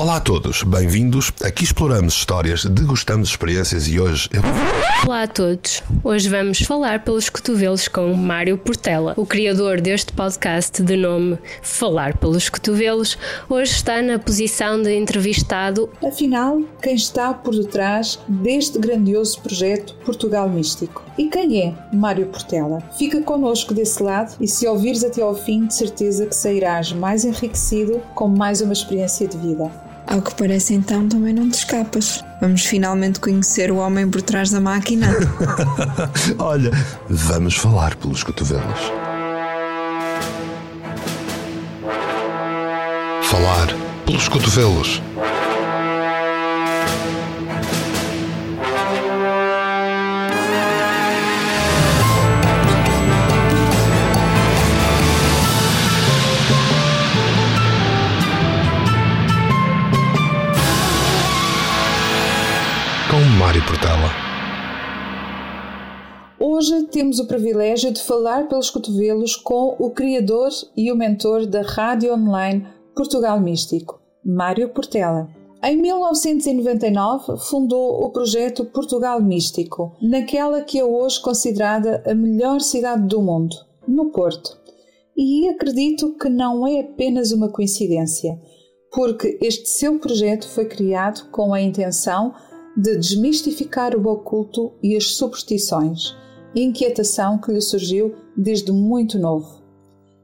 Olá a todos, bem-vindos. Aqui exploramos histórias, degustamos experiências e hoje eu... Olá a todos. Hoje vamos falar pelos cotovelos com Mário Portela, o criador deste podcast de nome Falar pelos Cotovelos. Hoje está na posição de entrevistado. Afinal, quem está por detrás deste grandioso projeto Portugal Místico? E quem é Mário Portela? Fica connosco desse lado e se ouvires até ao fim, de certeza que sairás mais enriquecido com mais uma experiência de vida. Ao que parece então, também não te escapas. Vamos finalmente conhecer o homem por trás da máquina. Olha, vamos falar pelos cotovelos. Falar pelos cotovelos. Temos o privilégio de falar pelos cotovelos com o criador e o mentor da rádio online Portugal Místico, Mário Portela. Em 1999 fundou o projeto Portugal Místico, naquela que é hoje considerada a melhor cidade do mundo, no Porto. E acredito que não é apenas uma coincidência, porque este seu projeto foi criado com a intenção de desmistificar o oculto e as superstições, inquietação que lhe surgiu desde muito novo.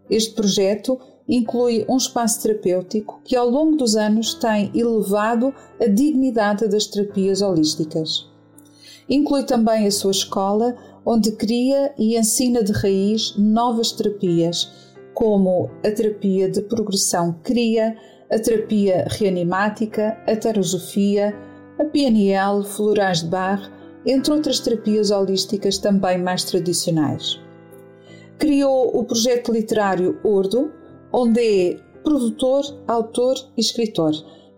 Este projeto inclui um espaço terapêutico que, ao longo dos anos, tem elevado a dignidade das terapias holísticas. Inclui também a sua escola, onde cria e ensina de raiz novas terapias, como a terapia de progressão CRIA, a terapia reanimática, a terosofia, a PNL, florais de bar, entre outras terapias holísticas também mais tradicionais. Criou o projeto literário Ordo, onde é produtor, autor e escritor,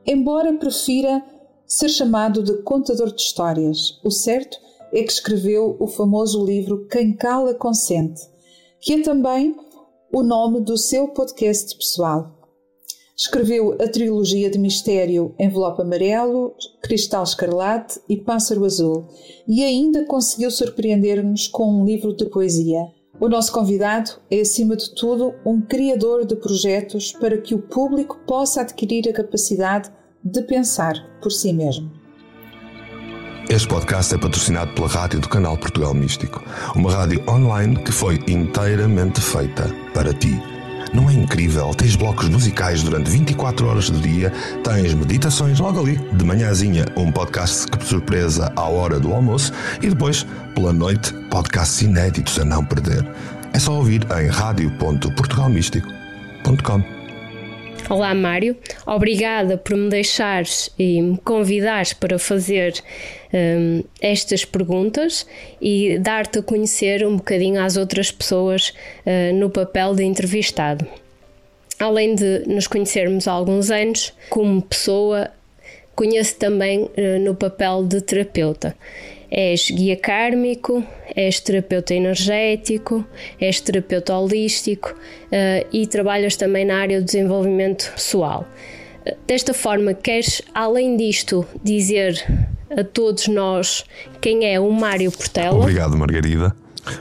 embora prefira ser chamado de contador de histórias. O certo é que escreveu o famoso livro Quem Cala Consente, que é também o nome do seu podcast pessoal. Escreveu a trilogia de mistério Envelope Amarelo, Cristal Escarlate e Pássaro Azul e ainda conseguiu surpreender-nos com um livro de poesia. O nosso convidado é, acima de tudo, um criador de projetos para que o público possa adquirir a capacidade de pensar por si mesmo. Este podcast é patrocinado pela rádio do canal Portugal Místico, uma rádio online que foi inteiramente feita para ti. Não é incrível? Tens blocos musicais durante 24 horas do dia, tens meditações logo ali, de manhãzinha, um podcast que surpresa à hora do almoço e depois, pela noite, podcasts inéditos a não perder. É só ouvir em radio.portugalmístico.com. Olá, Mário. Obrigada por me deixares e me convidares para fazer um, estas perguntas e dar-te a conhecer um bocadinho às outras pessoas uh, no papel de entrevistado. Além de nos conhecermos há alguns anos, como pessoa, conheço também uh, no papel de terapeuta. És guia kármico, és terapeuta energético, és terapeuta holístico uh, e trabalhas também na área do desenvolvimento pessoal. Uh, desta forma, queres, além disto, dizer a todos nós quem é o Mário Portela? Obrigado, Margarida.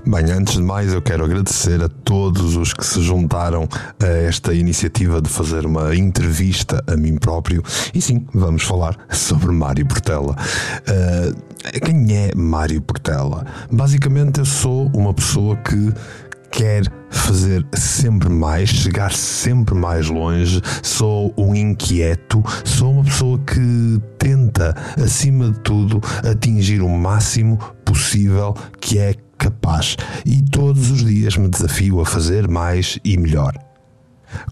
Bem, antes de mais, eu quero agradecer a todos os que se juntaram a esta iniciativa de fazer uma entrevista a mim próprio. E sim, vamos falar sobre Mário Portela. Uh, quem é Mário Portela? Basicamente, eu sou uma pessoa que quer fazer sempre mais, chegar sempre mais longe. Sou um inquieto, sou uma pessoa que tenta, acima de tudo, atingir o máximo possível que é capaz e todos os dias me desafio a fazer mais e melhor.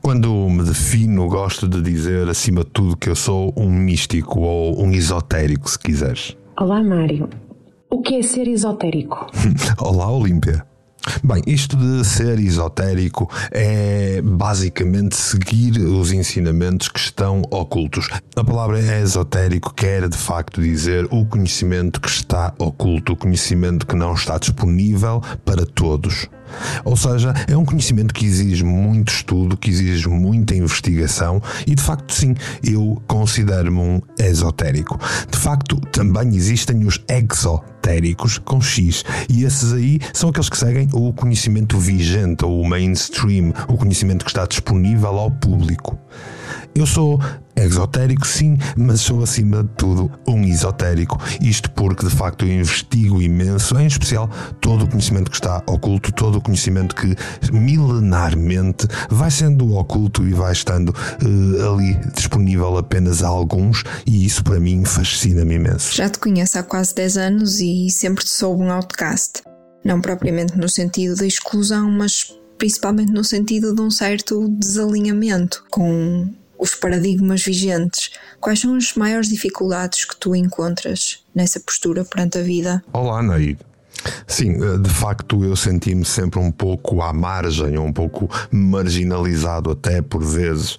Quando me defino, gosto de dizer acima de tudo que eu sou um místico ou um esotérico, se quiseres. Olá, Mário. O que é ser esotérico? Olá, Olímpia. Bem, isto de ser esotérico é basicamente seguir os ensinamentos que estão ocultos. A palavra é esotérico quer de facto dizer o conhecimento que está oculto, o conhecimento que não está disponível para todos. Ou seja, é um conhecimento que exige muito estudo, que exige muita investigação e de facto, sim, eu considero-me um esotérico. De facto, também existem os exotéricos com X e esses aí são aqueles que seguem o conhecimento vigente ou o mainstream, o conhecimento que está disponível ao público. Eu sou exotérico, sim, mas sou acima de tudo um esotérico. Isto porque de facto eu investigo imenso, em especial todo o conhecimento que está oculto, todo o conhecimento que milenarmente vai sendo oculto e vai estando uh, ali disponível apenas a alguns, e isso para mim fascina-me imenso. Já te conheço há quase 10 anos e sempre te soube um outcast. Não propriamente no sentido da exclusão, mas principalmente no sentido de um certo desalinhamento com os paradigmas vigentes. Quais são as maiores dificuldades que tu encontras nessa postura perante a vida? Olá, Nair. Sim, eh, de facto eu senti-me sempre um pouco à margem, um pouco marginalizado até por vezes.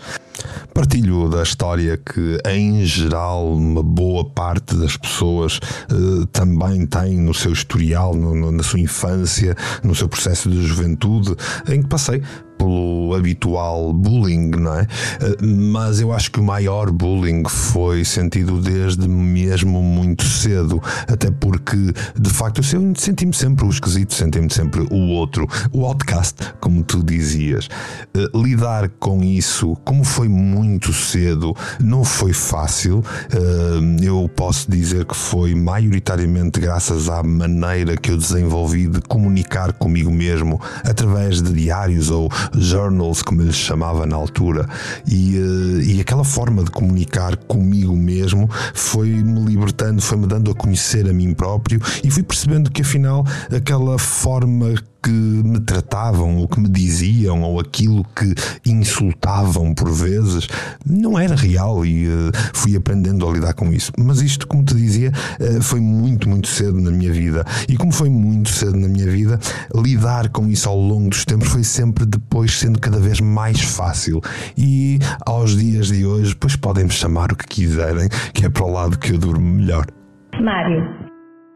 Partilho da história que, em geral, uma boa parte das pessoas uh, também tem no seu historial, no, no, na sua infância, no seu processo de juventude, em que passei pelo habitual bullying, não é? Eh, mas eu acho que o maior bullying foi sentido desde mesmo muito cedo, até porque de facto eu senti-me sempre o esquisito, senti-me sempre o outro, o outcast, como tu dizias. Eh, lidar com isso, como foi muito cedo, não foi fácil. Eh, eu posso dizer que foi maioritariamente graças à maneira que eu desenvolvi de comunicar comigo mesmo através de diários ou journals, como ele chamava na altura, e, uh, e aquela forma de comunicar comigo mesmo foi-me libertando, foi-me dando a conhecer a mim próprio e fui percebendo que afinal aquela forma que me tratavam, ou que me diziam, ou aquilo que insultavam por vezes, não era real e uh, fui aprendendo a lidar com isso. Mas isto, como te dizia, uh, foi muito, muito cedo na minha vida. E como foi muito cedo na minha vida, lidar com isso ao longo dos tempos foi sempre depois sendo cada vez mais fácil. E aos dias de hoje, pois podem-me chamar o que quiserem, que é para o lado que eu durmo melhor. Mário,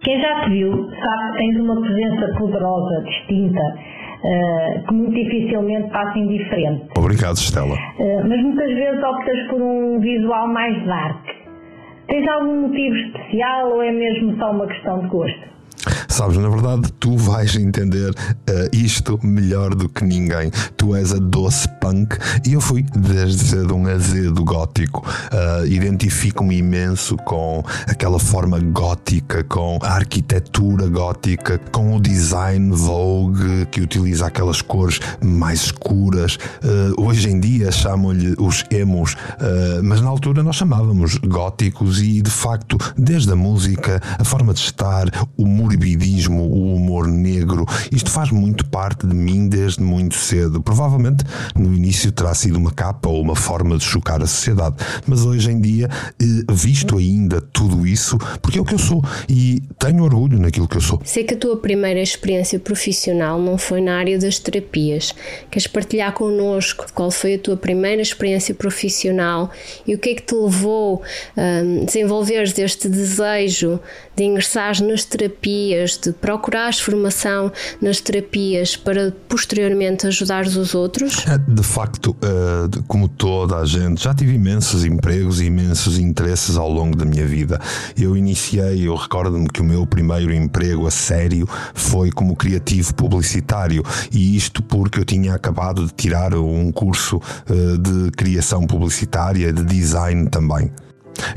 quem já te viu sabe que tens uma presença poderosa, distinta, uh, que muito dificilmente passa indiferente. Obrigado, Estela. Uh, mas muitas vezes optas por um visual mais dark. Tens algum motivo especial ou é mesmo só uma questão de gosto? Sabes, na verdade, tu vais entender uh, isto melhor do que ninguém. Tu és a doce punk e eu fui desde cedo um azedo gótico. Uh, Identifico-me imenso com aquela forma gótica, com a arquitetura gótica, com o design Vogue que utiliza aquelas cores mais escuras. Uh, hoje em dia chamam-lhe os emos, mas na altura nós chamávamos góticos e de facto, desde a música, a forma de estar, o o humor negro. Isto faz muito parte de mim desde muito cedo. Provavelmente no início terá sido uma capa ou uma forma de chocar a sociedade, mas hoje em dia, eh, visto ainda tudo isso, porque é o que eu sou e tenho orgulho naquilo que eu sou. Sei que a tua primeira experiência profissional não foi na área das terapias. Queres partilhar connosco qual foi a tua primeira experiência profissional e o que é que te levou a um, desenvolveres este desejo de ingressar nas terapias, de procurar formação nas terapias para posteriormente ajudar os outros? É, de facto, eh, como toda a gente, já tive imensos empregos e imensos interesses ao longo da minha vida. Eu iniciei, eu recordo-me que o meu primeiro emprego a sério foi como criativo publicitário e isto porque eu tinha acabado de tirar um curso eh, de criação publicitária, de design também.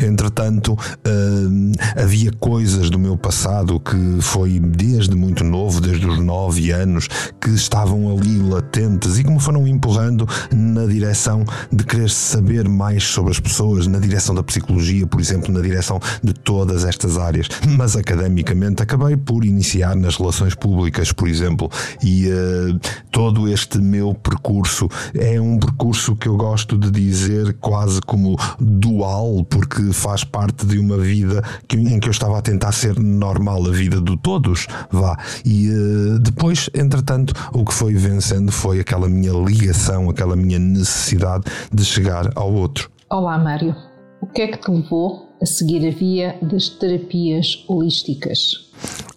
Entretanto, uh, havia coisas do meu passado que foi desde muito novo, desde os nove anos, que estavam ali latentes e que me foram empurrando na direção de querer saber mais sobre as pessoas, na direção da psicologia, por exemplo, na direção de todas estas áreas. Mas academicamente acabei por iniciar nas relações públicas, por exemplo, e uh, todo este meu percurso é um percurso que eu gosto de dizer quase como dual, porque que faz parte de uma vida que, em que eu estava a tentar ser normal, a vida de todos, vá. E uh, depois, entretanto, o que foi vencendo foi aquela minha ligação, aquela minha necessidade de chegar ao outro. Olá, Mário. O que é que te levou a seguir a via das terapias holísticas?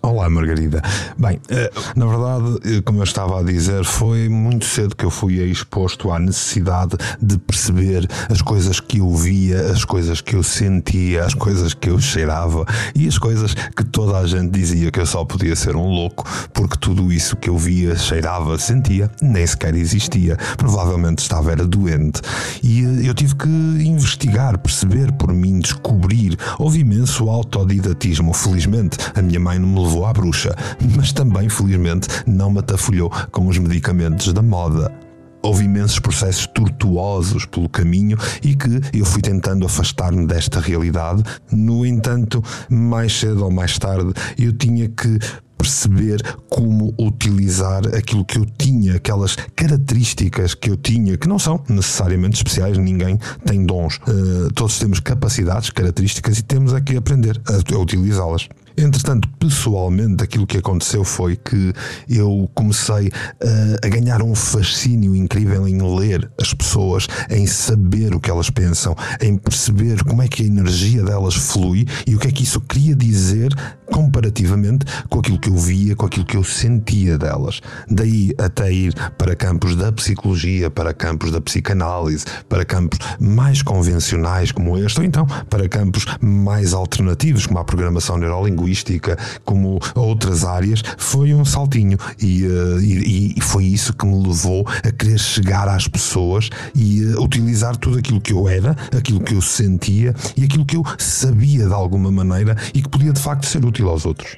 Olá, Margarida. Bem, eh, na verdade, eh, como eu estava a dizer, foi muito cedo que eu fui exposto à necessidade de perceber as coisas que eu via, as coisas que eu sentia, as coisas que eu cheirava e as coisas que toda a gente dizia que eu só podia ser um louco, porque tudo isso que eu via, cheirava, sentia, nem sequer existia. Provavelmente estava era doente. E eh, eu tive que investigar, perceber por mim, descobrir. Houve imenso autodidatismo. Felizmente, a minha mãe não me levou à bruxa, mas também, felizmente, não me atafolhou com os medicamentos da moda. Houve imensos processos tortuosos pelo caminho e que eu fui tentando afastar-me desta realidade. No entanto, mais cedo ou mais tarde, eu tinha que perceber como utilizar aquilo que eu tinha, aquelas características que eu tinha, que não são necessariamente especiais, ninguém tem dons. Uh, todos temos capacidades, características e temos é que aprender a, a utilizá-las. Entretanto, pessoalmente, aquilo que aconteceu foi que eu comecei a, a, ganhar um fascínio incrível em ler as pessoas, em saber o que elas pensam, em perceber como é que a energia delas flui e o que é que isso queria dizer comparativamente com aquilo que eu via, com aquilo que eu sentia delas. Daí até ir para campos da psicologia, para campos da psicanálise, para campos mais convencionais como este, ou então para campos mais alternativos, como a programação neurolinguística linguística, como outras áreas, foi um saltinho. E, uh, e, e, foi isso que me levou a querer chegar às pessoas e uh, utilizar tudo aquilo que eu era, aquilo que eu sentia e aquilo que eu sabia de alguma maneira e que podia de facto ser útil aos outros.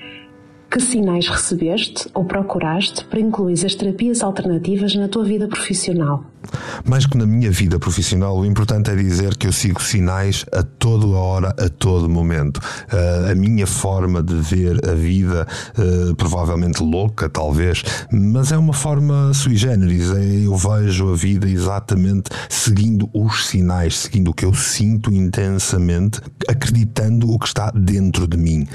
Que sinais recebeste ou procuraste para incluir as terapias alternativas na tua vida profissional? Mais que na minha vida profissional, o importante é dizer que eu sigo sinais a toda a hora, a todo momento. Uh, a minha forma de ver a vida, uh, provavelmente louca, talvez, mas é uma forma sui generis. É, eu vejo a vida exatamente seguindo os sinais, seguindo o que eu sinto intensamente, acreditando o que está dentro de mim.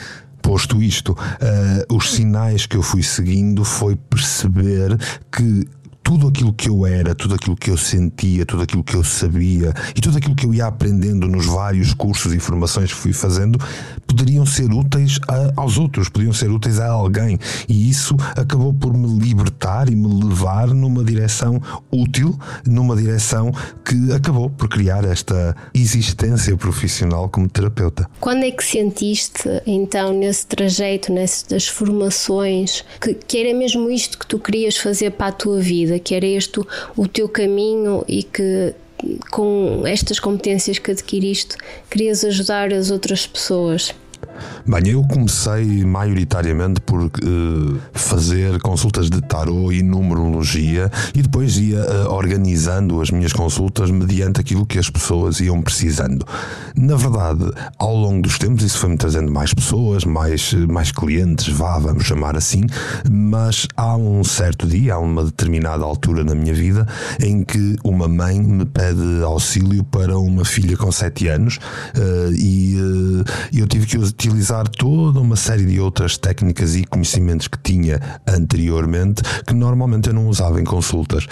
Posto isto, uh, os sinais que eu fui seguindo foi perceber que tudo aquilo que eu era, tudo aquilo que eu sentia, tudo aquilo que eu sabia e tudo aquilo que eu ia aprendendo nos vários cursos e formações que fui fazendo poderiam ser úteis a, aos outros, podiam ser úteis a alguém. E isso acabou por me libertar e me levar numa direção útil, numa direção que acabou por criar esta existência profissional como terapeuta. Quando é que sentiste, então, nesse trajeto, nessas formações, que, que era mesmo isto que tu querias fazer para a tua vida? Vida, que era este o, o teu caminho e que com estas competências que adquiriste querias ajudar as outras pessoas. Bem, eu comecei maioritariamente por uh, fazer consultas de tarot e numerologia e depois ia uh, organizando as minhas consultas mediante aquilo que as pessoas iam precisando. Na verdade, ao longo dos tempos, isso foi-me trazendo mais pessoas, mais, mais clientes, vá, vamos chamar assim, mas há um certo dia, há uma determinada altura na minha vida, em que uma mãe me pede auxílio para uma filha com 7 anos uh, e eu tive que utilizar toda uma série de outras técnicas e conhecimentos que tinha anteriormente que normalmente eu não usava em consultas.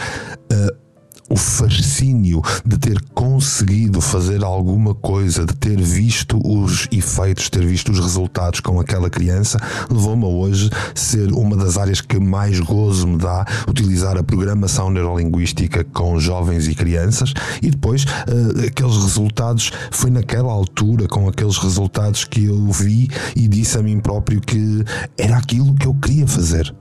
Uh, o fascínio de ter conseguido fazer alguma coisa, de ter visto os efeitos, ter visto os resultados com aquela criança, levou-me a hoje ser uma das áreas que mais gozo me dá utilizar a programação neurolinguística com jovens e crianças e depois uh, aqueles resultados foi naquela altura com aqueles resultados que eu vi e disse a mim próprio que era aquilo que eu queria fazer.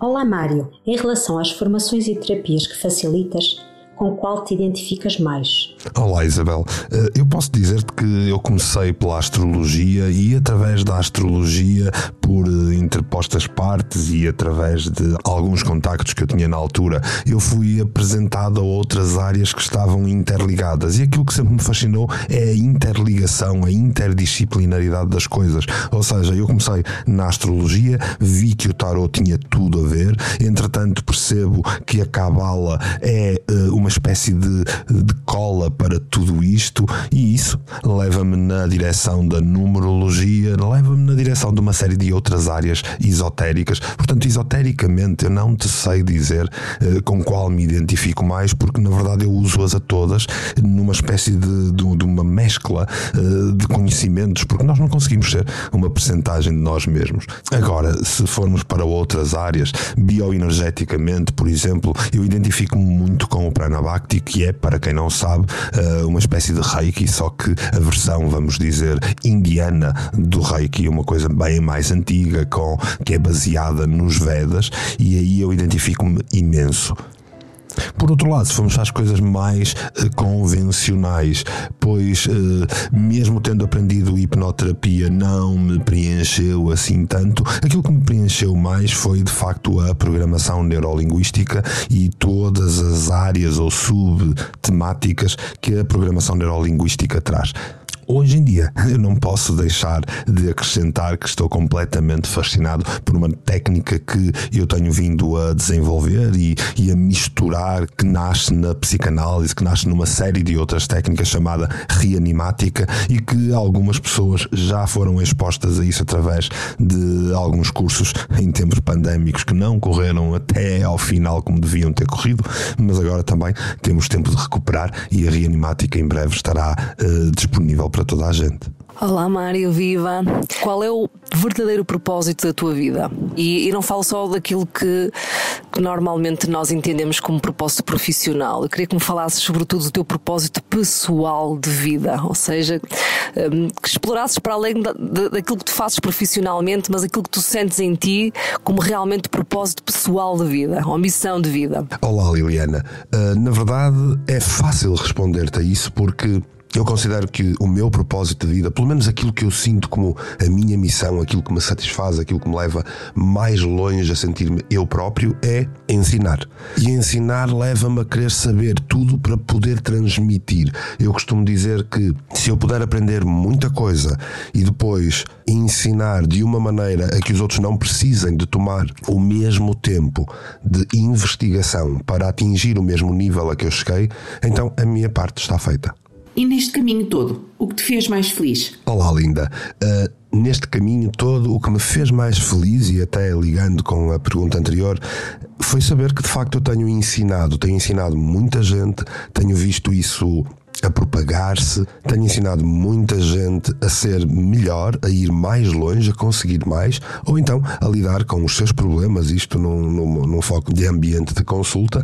Olá Mário, em relação às formações e terapias que facilitas, com qual te identificas mais? Olá Isabel, eh, eu posso dizer-te que eu comecei pela astrologia e através da astrologia, por eh, interpostas partes e através de alguns contactos que eu tinha na altura, eu fui apresentado a outras áreas que estavam interligadas. E aquilo que sempre me fascinou é a interligação, a interdisciplinaridade das coisas. Ou seja, eu comecei na astrologia, vi que o tarot tinha tudo a ver, entretanto percebo que a cabala é uh, uma espécie de, de cola para tudo isto, e isso leva-me na direção da numerologia, leva-me na direção de uma série de outras outras áreas esotéricas. Portanto, esotericamente, eu não te sei dizer uh, com qual me identifico mais, porque na verdade eu uso-as a todas numa espécie de, de, de uma mescla uh, de conhecimentos, porque nós não conseguimos ser uma percentagem de nós mesmos. Agora, se formos para outras áreas, bioenergeticamente, por exemplo, eu identifico-me muito com o Pranabhakti, que é, para quem não sabe, uh, uma espécie de Reiki, só que a versão, vamos dizer, indiana do Reiki, uma coisa bem mais antiga, com, que é baseada nos Vedas, e aí eu identifico-me imenso. Por outro lado, se formos às coisas mais uh, convencionais, pois uh, mesmo tendo aprendido hipnoterapia não me preencheu assim tanto, aquilo que me preencheu mais foi de facto a programação neurolinguística e todas as áreas ou subtemáticas que a programação neurolinguística traz. Hoje em dia, eu não posso deixar de acrescentar que estou completamente fascinado por uma técnica que eu tenho vindo a desenvolver e, e a misturar, que nasce na psicanálise, que nasce numa série de outras técnicas chamada reanimática e que algumas pessoas já foram expostas a isso através de alguns cursos em tempos pandémicos que não correram até ao final como deviam ter corrido, mas agora também temos tempo de recuperar e a reanimática em breve estará uh, disponível para toda a gente. Olá Mário, viva! Qual é o verdadeiro propósito da tua vida? E, e não falo só daquilo que, que, normalmente nós entendemos como propósito profissional. Eu queria que me falasses sobretudo do teu propósito pessoal de vida, ou seja, um, que explorasses para além da, da, daquilo que tu fazes profissionalmente, mas aquilo que tu sentes em ti como realmente propósito pessoal de vida, ou missão de vida. Olá Liliana, uh, na verdade é fácil responder-te a isso porque eu considero que o meu propósito de vida, pelo menos aquilo que eu sinto como a minha missão, aquilo que me satisfaz, aquilo que me leva mais longe a sentir-me eu próprio, é ensinar. E ensinar leva-me a querer saber tudo para poder transmitir. Eu costumo dizer que se eu puder aprender muita coisa e depois ensinar de uma maneira a que os outros não precisem de tomar o mesmo tempo de investigação para atingir o mesmo nível a que eu cheguei, então a minha parte está feita. E neste caminho todo, o que te fez mais feliz? Olá, linda. Uh, neste caminho todo, o que me fez mais feliz, e até ligando com a pergunta anterior, foi saber que de facto eu tenho ensinado, tenho ensinado muita gente, tenho visto isso a propagar-se, tenho ensinado muita gente a ser melhor, a ir mais longe, a conseguir mais, ou então a lidar com os seus problemas, isto num, num, num foco de ambiente de consulta,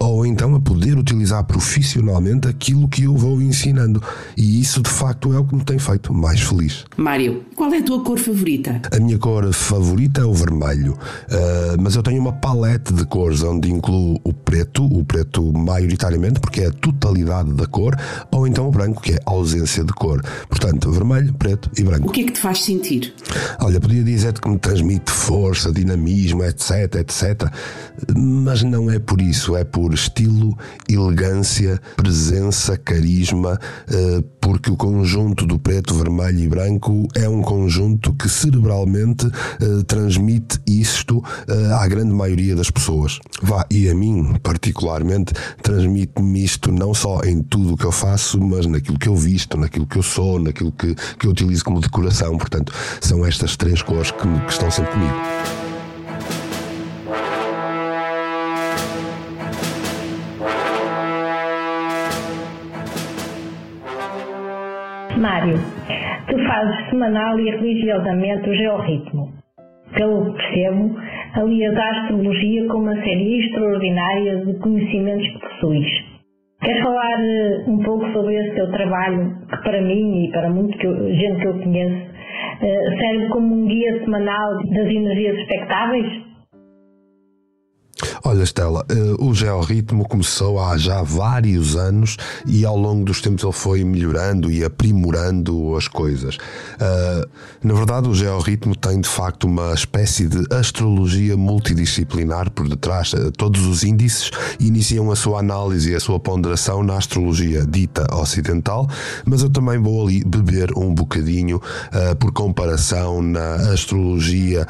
ou então a poder utilizar profissionalmente aquilo que eu vou ensinando. E isso de facto é o que me tem feito mais feliz. Mário, qual é a tua cor favorita? A minha cor favorita é o vermelho, uh, mas eu tenho uma palete de cores onde incluo o preto, o preto maioritariamente, porque é a totalidade da cor, ou então o branco, que é a ausência de cor. Portanto, vermelho, preto e branco. O que é que te faz sentir? Olha, podia dizer-te que me transmite força, dinamismo, etc, etc, mas não é por isso, é por estilo, elegância, presença, carisma, eh, porque o conjunto do preto, vermelho e branco é um conjunto que cerebralmente eh, transmite isto eh, à grande maioria das pessoas. Vá, e a mim, particularmente, transmite-me isto não só em tudo o que eu faço, mas naquilo que eu visto, naquilo que eu sou, naquilo que, que eu utilizo como decoração. Portanto, são estas três cores que, que estão sempre comigo. Mário, tu fazes semanal e religiosamente o georritmo. Pelo que percebo, alias a astrologia com uma série extraordinária de conhecimentos que possuis. Queres falar uh, um pouco sobre esse teu trabalho, que para mim e para muita gente que eu conheço, uh, serve como um guia semanal das energias expectáveis? Olha, Estela, eh, o georritmo começou há já vários anos e ao longo dos tempos ele foi melhorando e aprimorando as coisas. Eh, na verdade, o georritmo tem de facto uma espécie de astrologia multidisciplinar por detrás. Eh, todos os índices iniciam a sua análise e a sua ponderação na astrologia dita ocidental, mas eu também vou ali beber um bocadinho por comparação na astrologia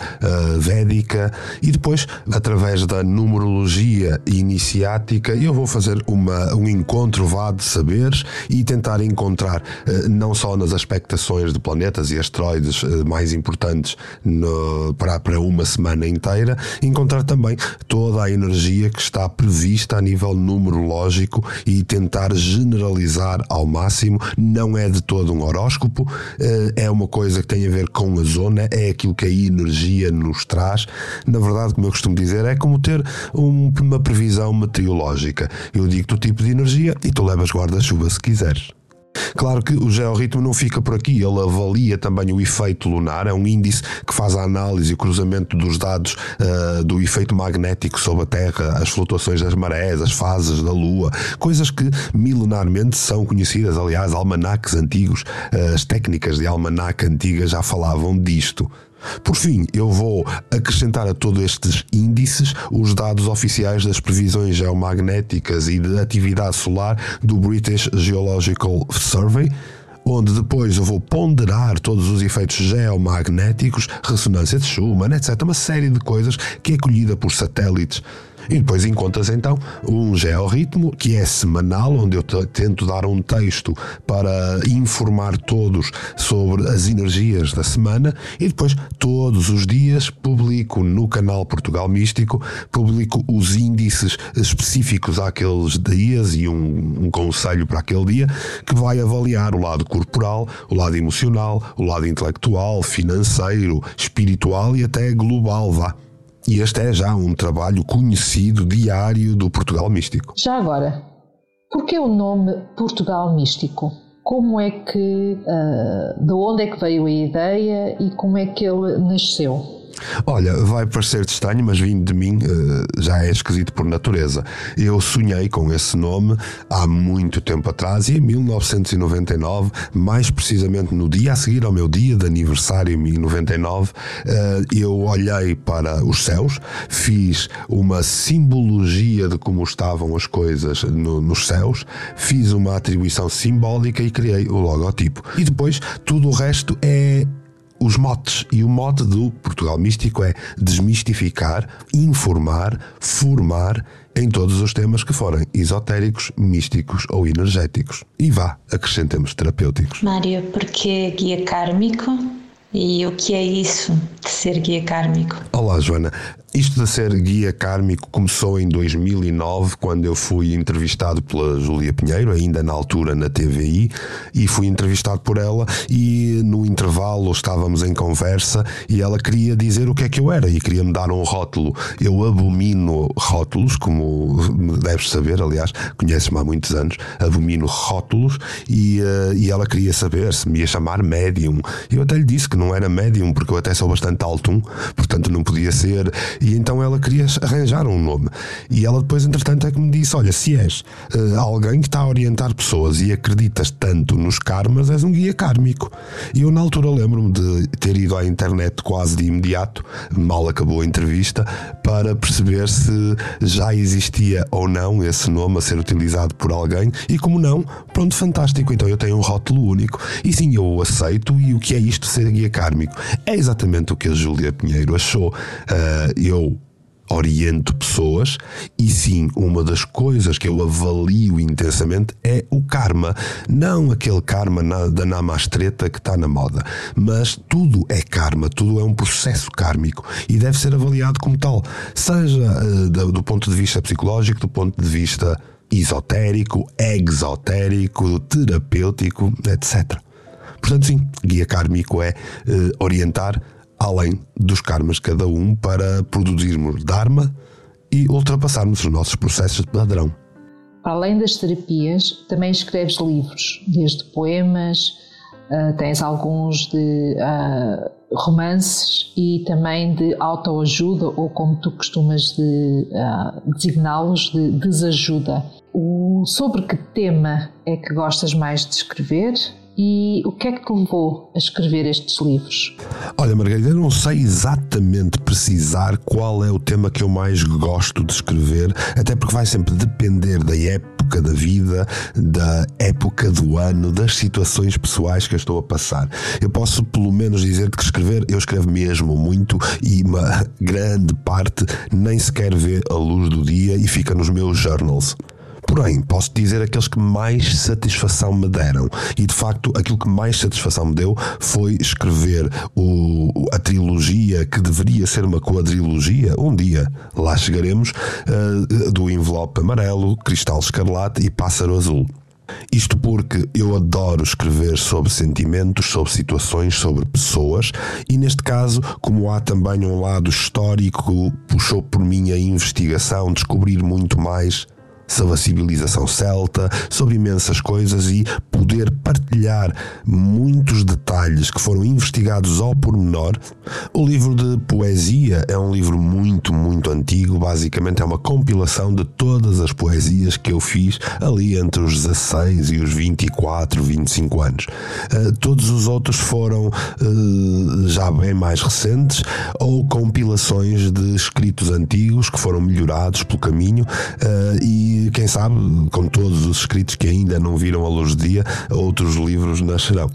védica e depois, através da número numerologia iniciática, eu vou fazer uma, um encontro vá de saberes e tentar encontrar, eh, não só nas expectações de planetas e asteroides eh, mais importantes no, para, para uma semana inteira, encontrar também toda a energia que está prevista a nível numerológico e tentar generalizar ao máximo. Não é de todo um horóscopo, eh, é uma coisa que tem a ver com a zona, é aquilo que a energia nos traz. Na verdade, como eu costumo dizer, é como ter um, uma previsão meteorológica. Eu digo-te o tipo de energia e tu levas guarda-chuva se quiseres. Claro que o georritmo não fica por aqui, ele avalia também o efeito lunar, é um índice que faz a análise e o cruzamento dos dados uh, do efeito magnético sobre a Terra, as flutuações das marés, as fases da Lua, coisas que milenarmente são conhecidas. Aliás, almanaques antigos, uh, as técnicas de almanaque antigas já falavam disto. Por fim, eu vou acrescentar a todos estes índices os dados oficiais das previsões geomagnéticas e de atividade solar do British Geological Survey onde depois eu vou ponderar todos os efeitos geomagnéticos, ressonância de Schumann, etc. Uma série de coisas que é colhida por satélites e depois encontras então um georritmo que é semanal, onde eu tento dar um texto para informar todos sobre as energias da semana e depois todos os dias publico no canal Portugal Místico, publico os índices específicos àqueles dias e um, um conselho para aquele dia que vai avaliar o lado corporal, o lado emocional, o lado intelectual, financeiro, espiritual e até global, vá. E este é já um trabalho conhecido diário do Portugal Místico. Já agora, por que o nome Portugal Místico? Como é que, uh, de onde é que veio a ideia e como é que ele nasceu? Olha, vai parecer estranho, mas vindo de mim eh, já é esquisito por natureza. Eu sonhei com esse nome há muito tempo atrás e em 1999, mais precisamente no dia a seguir ao meu dia de aniversário, em 99, eh, eu olhei para os céus, fiz uma simbologia de como estavam as coisas nos céus, fiz uma atribuição simbólica e criei o logotipo. E depois tudo o resto é os motes. E o mote do Portugal Místico é desmistificar, informar, formar em todos os temas que forem esotéricos, místicos ou energéticos. E vá, acrescentemos terapêuticos. Mário, porque guia kármico? E o que é isso ser guia kármico? Olá, Joana. Isto de ser guia kármico começou em 2009, quando eu fui entrevistado pela Júlia Pinheiro, ainda na altura na TVI, e fui entrevistado por ela. E no intervalo estávamos em conversa e ela queria dizer o que é que eu era e queria me dar um rótulo. Eu abomino rótulos, como deves saber, aliás, conheces-me há muitos anos, abomino rótulos. E, uh, e ela queria saber se me ia chamar médium. Eu até lhe disse que não era médium, porque eu até sou bastante alto, portanto não podia ser e então ela queria arranjar um nome. E ela depois, entretanto, é que me disse: Olha, se és uh, alguém que está a orientar pessoas e acreditas tanto nos karmas, és um guia kármico. E eu, na altura, lembro-me de ter ido à internet quase de imediato, mal acabou a entrevista, para perceber se já existia ou não esse nome a ser utilizado por alguém. E como não, pronto, fantástico. Então eu tenho um rótulo único. E sim, eu o aceito. E o que é isto ser guia kármico? É exatamente o que a Júlia Pinheiro achou. Uh, eu oriento pessoas e sim, uma das coisas que eu avalio intensamente é o karma. Não aquele karma da namastreta que está na moda, mas tudo é karma, tudo é um processo kármico e deve ser avaliado como tal, seja uh, do ponto de vista psicológico, do ponto de vista esotérico, exotérico, terapêutico, etc. Portanto, sim, guia kármico é uh, orientar além dos karmas cada um para produzirmos Dharma e ultrapassarmos os nossos processos de padrão. Além das terapias, também escreves livros, desde poemas, uh, tens alguns de uh, romances e também de autoajuda, ou como tu costumas de, uh, designá-los, de desajuda. O, sobre que tema é que gostas mais de escrever e o que é que te levou a escrever estes livros? Olha, Margarida, eu não sei exatamente precisar qual é o tema que eu mais gosto de escrever, até porque vai sempre depender da época da vida, da época do ano, das situações pessoais que eu estou a passar. Eu posso pelo menos dizer que escrever, eu escrevo mesmo muito e uma grande parte nem sequer vê a luz do dia e fica nos meus journals. Porém, posso dizer aqueles que mais satisfação me deram. E de facto, aquilo que mais satisfação me deu foi escrever o, a trilogia que deveria ser uma quadrilogia. Um dia lá chegaremos, uh, do envelope amarelo, cristal escarlate e pássaro azul. Isto porque eu adoro escrever sobre sentimentos, sobre situações, sobre pessoas, e neste caso, como há também um lado histórico, puxou por mim a investigação, descobrir muito mais sobre a civilização celta, sobre imensas coisas e poder partilhar muitos detalhes que foram investigados ao pormenor. O livro de poesia é um livro muito, muito antigo, basicamente é uma compilação de todas as poesias que eu fiz ali entre os 16 e os 24, 25 anos. Uh, todos os outros foram uh, já bem mais recentes ou compilações de escritos antigos que foram melhorados pelo caminho uh, e quem sabe, com todos os escritos que ainda não viram a luz do dia, outros livros nascerão.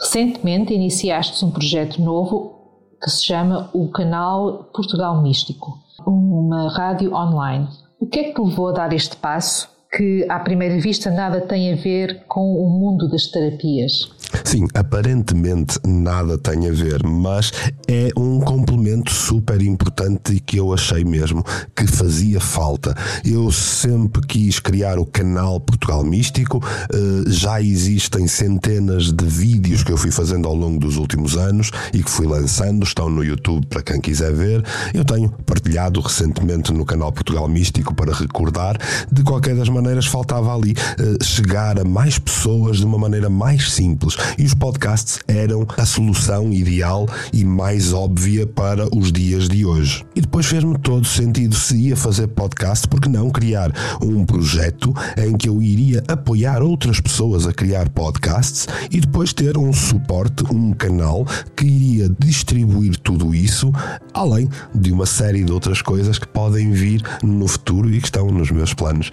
Recentemente iniciaste um projeto novo que se chama o Canal Portugal Místico, uma rádio online. O que é que te levou a dar este passo que, à primeira vista, nada tem a ver com o mundo das terapias? Sim, aparentemente nada tem a ver, mas é um complemento super importante e que eu achei mesmo que fazia falta. Eu sempre quis criar o canal Portugal Místico, eh, já existem centenas de vídeos que eu fui fazendo ao longo dos últimos anos e que fui lançando, estão no YouTube para quem quiser ver. Eu tenho partilhado recentemente no canal Portugal Místico para recordar. De qualquer das maneiras, faltava ali eh, chegar a mais pessoas de uma maneira mais simples e os podcasts eram a solução ideal e mais óbvia para os dias de hoje. E depois fez-me todo sentido se ia fazer podcast, porque não criar um projeto em que eu iria apoiar outras pessoas a criar podcasts e depois ter um suporte, um canal que iria distribuir tudo isso, além de uma série de outras coisas que podem vir no futuro e que estão nos meus planos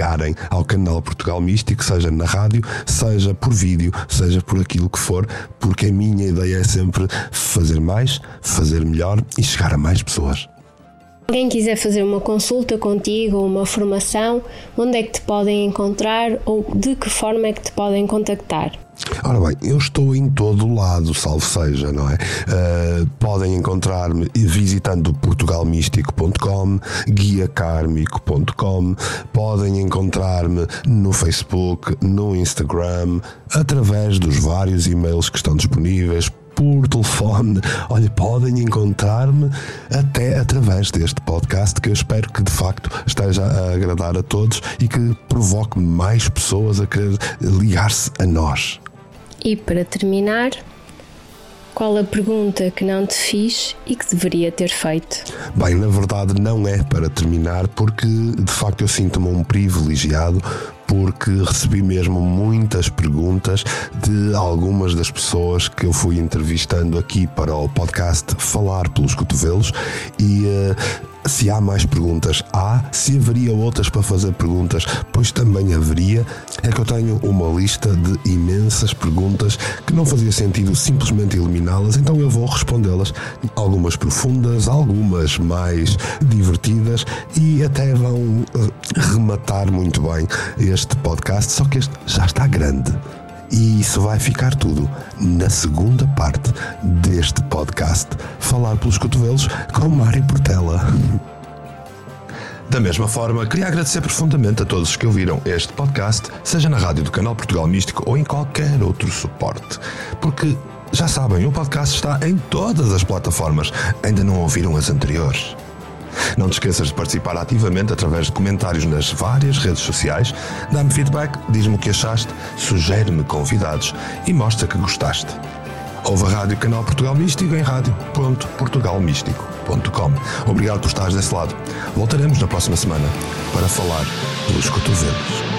chegarem ao canal Portugal Místico, seja na rádio, seja por vídeo, seja por aquilo que for, porque a minha ideia é sempre fazer mais, fazer melhor e chegar a mais pessoas. Alguém quiser fazer uma consulta contigo ou uma formação, onde é que te podem encontrar ou de que forma é que te podem contactar? Ora bem, eu estou em todo o lado, salvo seja, não é? Uh, podem encontrar-me visitando portugalmístico.com, guiacarmico.com, podem encontrar-me no Facebook, no Instagram, através dos vários e-mails que estão disponíveis, por telefone. Olha, podem encontrar-me até através deste podcast que eu espero que de facto esteja a agradar a todos e que provoque mais pessoas a querer ligar-se a nós. E para terminar, qual a pergunta que não te fiz e que deveria ter feito? Bem, na verdade não é para terminar, porque de facto eu sinto-me um privilegiado porque recebi mesmo muitas perguntas de algumas das pessoas que eu fui entrevistando aqui para o podcast Falar pelos Cotovelos e uh, se há mais perguntas, há. Se haveria outras para fazer perguntas, pois também haveria. É que eu tenho uma lista de imensas perguntas que não fazia sentido simplesmente eliminá-las, então eu vou respondê-las. Algumas profundas, algumas mais divertidas e até vão eh, rematar muito bem este podcast. Só que este já está grande. E isso vai ficar tudo na segunda parte deste podcast Falar pelos Cotovelos com Mário Portela. Da mesma forma, queria agradecer profundamente a todos os que ouviram este podcast, seja na rádio do Canal Portugal Místico ou em qualquer outro suporte. Porque, já sabem, o podcast está em todas as plataformas. Ainda não ouviram as anteriores? Não te esqueças de participar ativamente através de comentários nas várias redes sociais, dá-me feedback, diz-me o que achaste, sugere-me convidados e mostra que gostaste. Ouve a Rádio Canal Portugal Místico em rádio.portugalmístico.com. Obrigado por estares desse lado. Voltaremos na próxima semana para falar dos cotovelos.